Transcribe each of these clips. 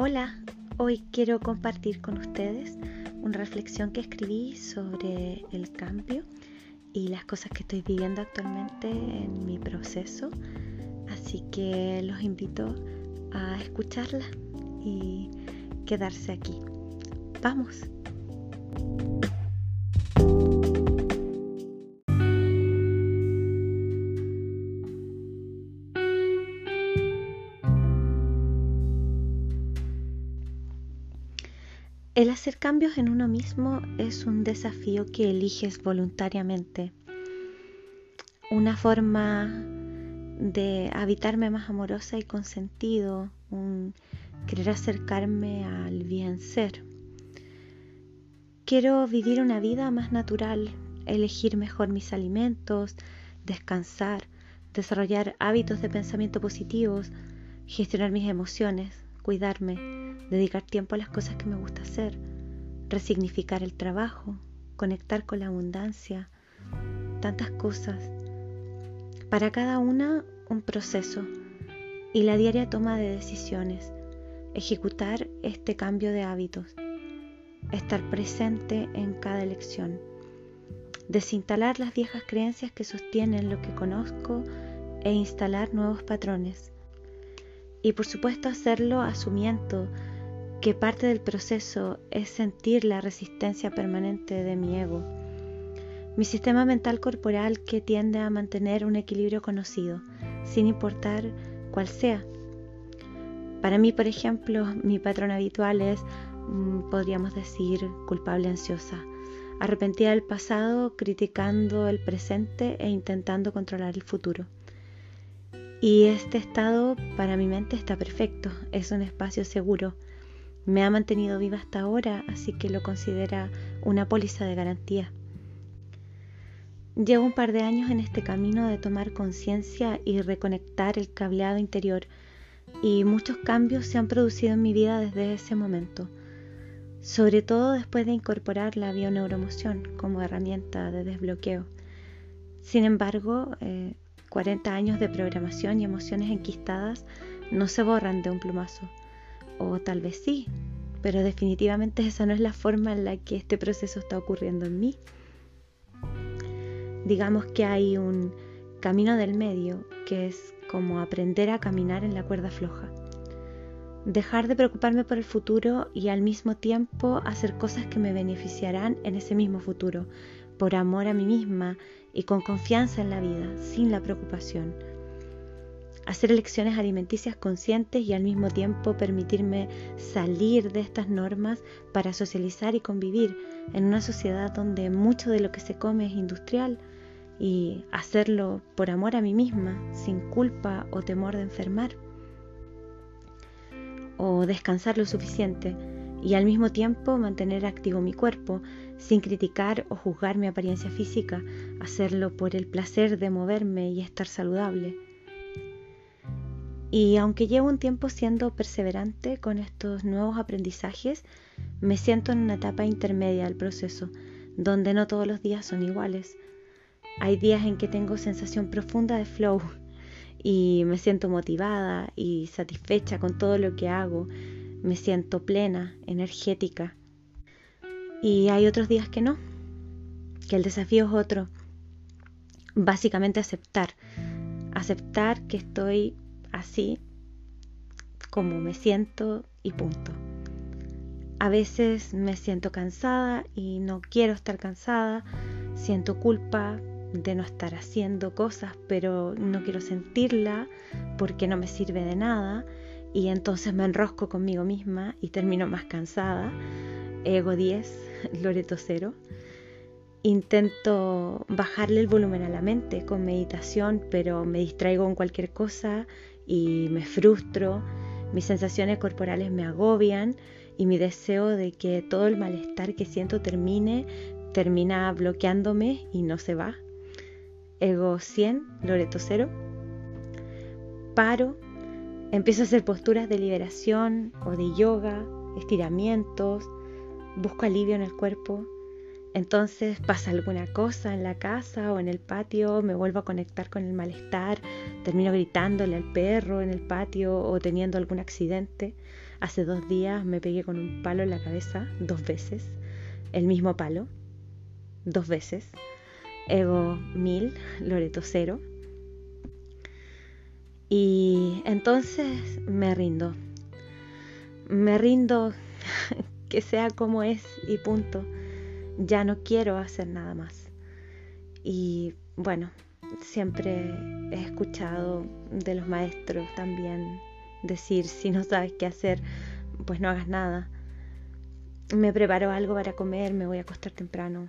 Hola, hoy quiero compartir con ustedes una reflexión que escribí sobre el cambio y las cosas que estoy viviendo actualmente en mi proceso. Así que los invito a escucharla y quedarse aquí. Vamos. El hacer cambios en uno mismo es un desafío que eliges voluntariamente. Una forma de habitarme más amorosa y con sentido, un querer acercarme al bien ser. Quiero vivir una vida más natural, elegir mejor mis alimentos, descansar, desarrollar hábitos de pensamiento positivos, gestionar mis emociones, cuidarme dedicar tiempo a las cosas que me gusta hacer, resignificar el trabajo, conectar con la abundancia, tantas cosas. Para cada una un proceso y la diaria toma de decisiones, ejecutar este cambio de hábitos, estar presente en cada elección, desinstalar las viejas creencias que sostienen lo que conozco e instalar nuevos patrones. Y por supuesto hacerlo asumiendo que parte del proceso es sentir la resistencia permanente de mi ego, mi sistema mental corporal que tiende a mantener un equilibrio conocido, sin importar cuál sea. Para mí, por ejemplo, mi patrón habitual es, mm, podríamos decir, culpable ansiosa, arrepentida del pasado, criticando el presente e intentando controlar el futuro. Y este estado para mi mente está perfecto, es un espacio seguro me ha mantenido viva hasta ahora, así que lo considera una póliza de garantía. Llevo un par de años en este camino de tomar conciencia y reconectar el cableado interior y muchos cambios se han producido en mi vida desde ese momento, sobre todo después de incorporar la bioneuromoción como herramienta de desbloqueo. Sin embargo, 40 eh, años de programación y emociones enquistadas no se borran de un plumazo o tal vez sí, pero definitivamente esa no es la forma en la que este proceso está ocurriendo en mí. Digamos que hay un camino del medio que es como aprender a caminar en la cuerda floja. Dejar de preocuparme por el futuro y al mismo tiempo hacer cosas que me beneficiarán en ese mismo futuro, por amor a mí misma y con confianza en la vida, sin la preocupación hacer elecciones alimenticias conscientes y al mismo tiempo permitirme salir de estas normas para socializar y convivir en una sociedad donde mucho de lo que se come es industrial y hacerlo por amor a mí misma, sin culpa o temor de enfermar. O descansar lo suficiente y al mismo tiempo mantener activo mi cuerpo, sin criticar o juzgar mi apariencia física, hacerlo por el placer de moverme y estar saludable y aunque llevo un tiempo siendo perseverante con estos nuevos aprendizajes, me siento en una etapa intermedia del proceso, donde no todos los días son iguales. Hay días en que tengo sensación profunda de flow y me siento motivada y satisfecha con todo lo que hago. Me siento plena, energética. Y hay otros días que no, que el desafío es otro. Básicamente aceptar, aceptar que estoy así como me siento y punto. A veces me siento cansada y no quiero estar cansada, siento culpa de no estar haciendo cosas, pero no quiero sentirla porque no me sirve de nada y entonces me enrosco conmigo misma y termino más cansada. Ego 10, Loreto 0. Intento bajarle el volumen a la mente con meditación, pero me distraigo con cualquier cosa y me frustro, mis sensaciones corporales me agobian y mi deseo de que todo el malestar que siento termine, termina bloqueándome y no se va. Ego 100, Loreto 0. Paro, empiezo a hacer posturas de liberación o de yoga, estiramientos, busco alivio en el cuerpo, entonces pasa alguna cosa en la casa o en el patio, me vuelvo a conectar con el malestar, termino gritándole al perro en el patio o teniendo algún accidente. Hace dos días me pegué con un palo en la cabeza dos veces, el mismo palo, dos veces. Ego mil, Loreto cero. Y entonces me rindo. Me rindo que sea como es y punto. Ya no quiero hacer nada más. Y bueno, siempre he escuchado de los maestros también decir, si no sabes qué hacer, pues no hagas nada. Me preparo algo para comer, me voy a acostar temprano.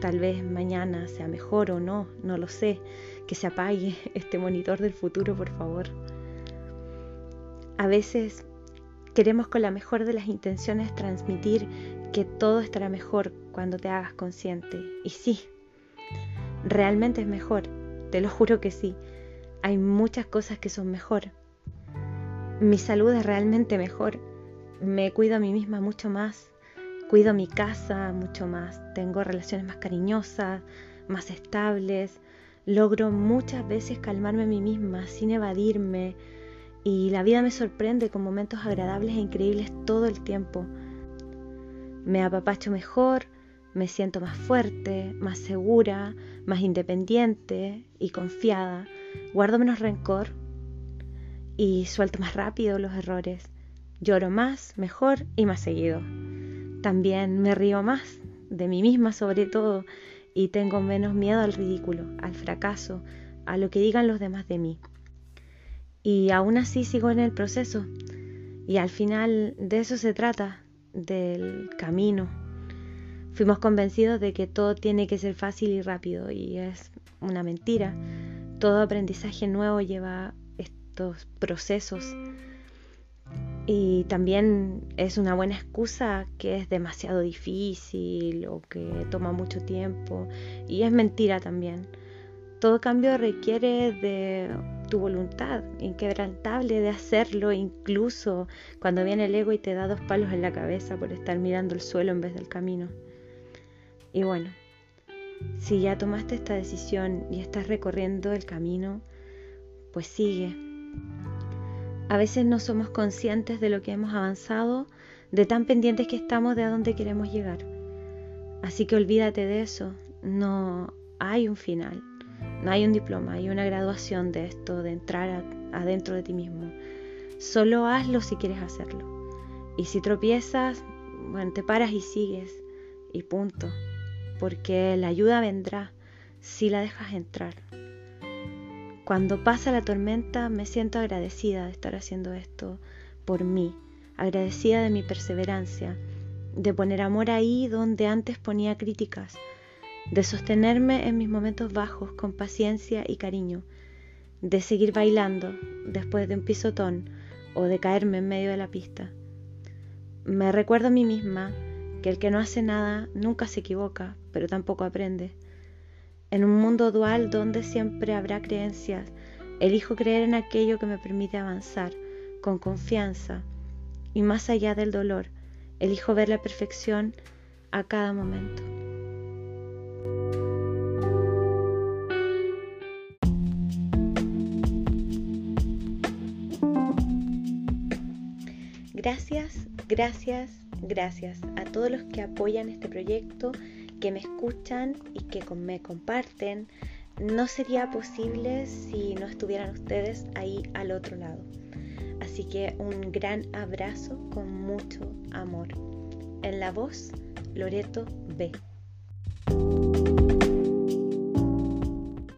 Tal vez mañana sea mejor o no, no lo sé. Que se apague este monitor del futuro, por favor. A veces queremos con la mejor de las intenciones transmitir que todo estará mejor cuando te hagas consciente. Y sí, realmente es mejor, te lo juro que sí. Hay muchas cosas que son mejor. Mi salud es realmente mejor. Me cuido a mí misma mucho más. Cuido mi casa mucho más. Tengo relaciones más cariñosas, más estables. Logro muchas veces calmarme a mí misma sin evadirme. Y la vida me sorprende con momentos agradables e increíbles todo el tiempo. Me apapacho mejor, me siento más fuerte, más segura, más independiente y confiada. Guardo menos rencor y suelto más rápido los errores. Lloro más, mejor y más seguido. También me río más, de mí misma sobre todo, y tengo menos miedo al ridículo, al fracaso, a lo que digan los demás de mí. Y aún así sigo en el proceso. Y al final de eso se trata, del camino, Fuimos convencidos de que todo tiene que ser fácil y rápido y es una mentira. Todo aprendizaje nuevo lleva estos procesos y también es una buena excusa que es demasiado difícil o que toma mucho tiempo y es mentira también. Todo cambio requiere de tu voluntad inquebrantable de hacerlo, incluso cuando viene el ego y te da dos palos en la cabeza por estar mirando el suelo en vez del camino. Y bueno, si ya tomaste esta decisión y estás recorriendo el camino, pues sigue. A veces no somos conscientes de lo que hemos avanzado, de tan pendientes que estamos de a dónde queremos llegar. Así que olvídate de eso. No hay un final, no hay un diploma, hay una graduación de esto, de entrar adentro de ti mismo. Solo hazlo si quieres hacerlo. Y si tropiezas, bueno, te paras y sigues. Y punto porque la ayuda vendrá si la dejas entrar. Cuando pasa la tormenta me siento agradecida de estar haciendo esto por mí, agradecida de mi perseverancia, de poner amor ahí donde antes ponía críticas, de sostenerme en mis momentos bajos con paciencia y cariño, de seguir bailando después de un pisotón o de caerme en medio de la pista. Me recuerdo a mí misma que el que no hace nada nunca se equivoca, pero tampoco aprende. En un mundo dual donde siempre habrá creencias, elijo creer en aquello que me permite avanzar con confianza y más allá del dolor, elijo ver la perfección a cada momento. Gracias, gracias, gracias a todos los que apoyan este proyecto, que me escuchan y que me comparten. No sería posible si no estuvieran ustedes ahí al otro lado. Así que un gran abrazo con mucho amor. En la voz, Loreto B. you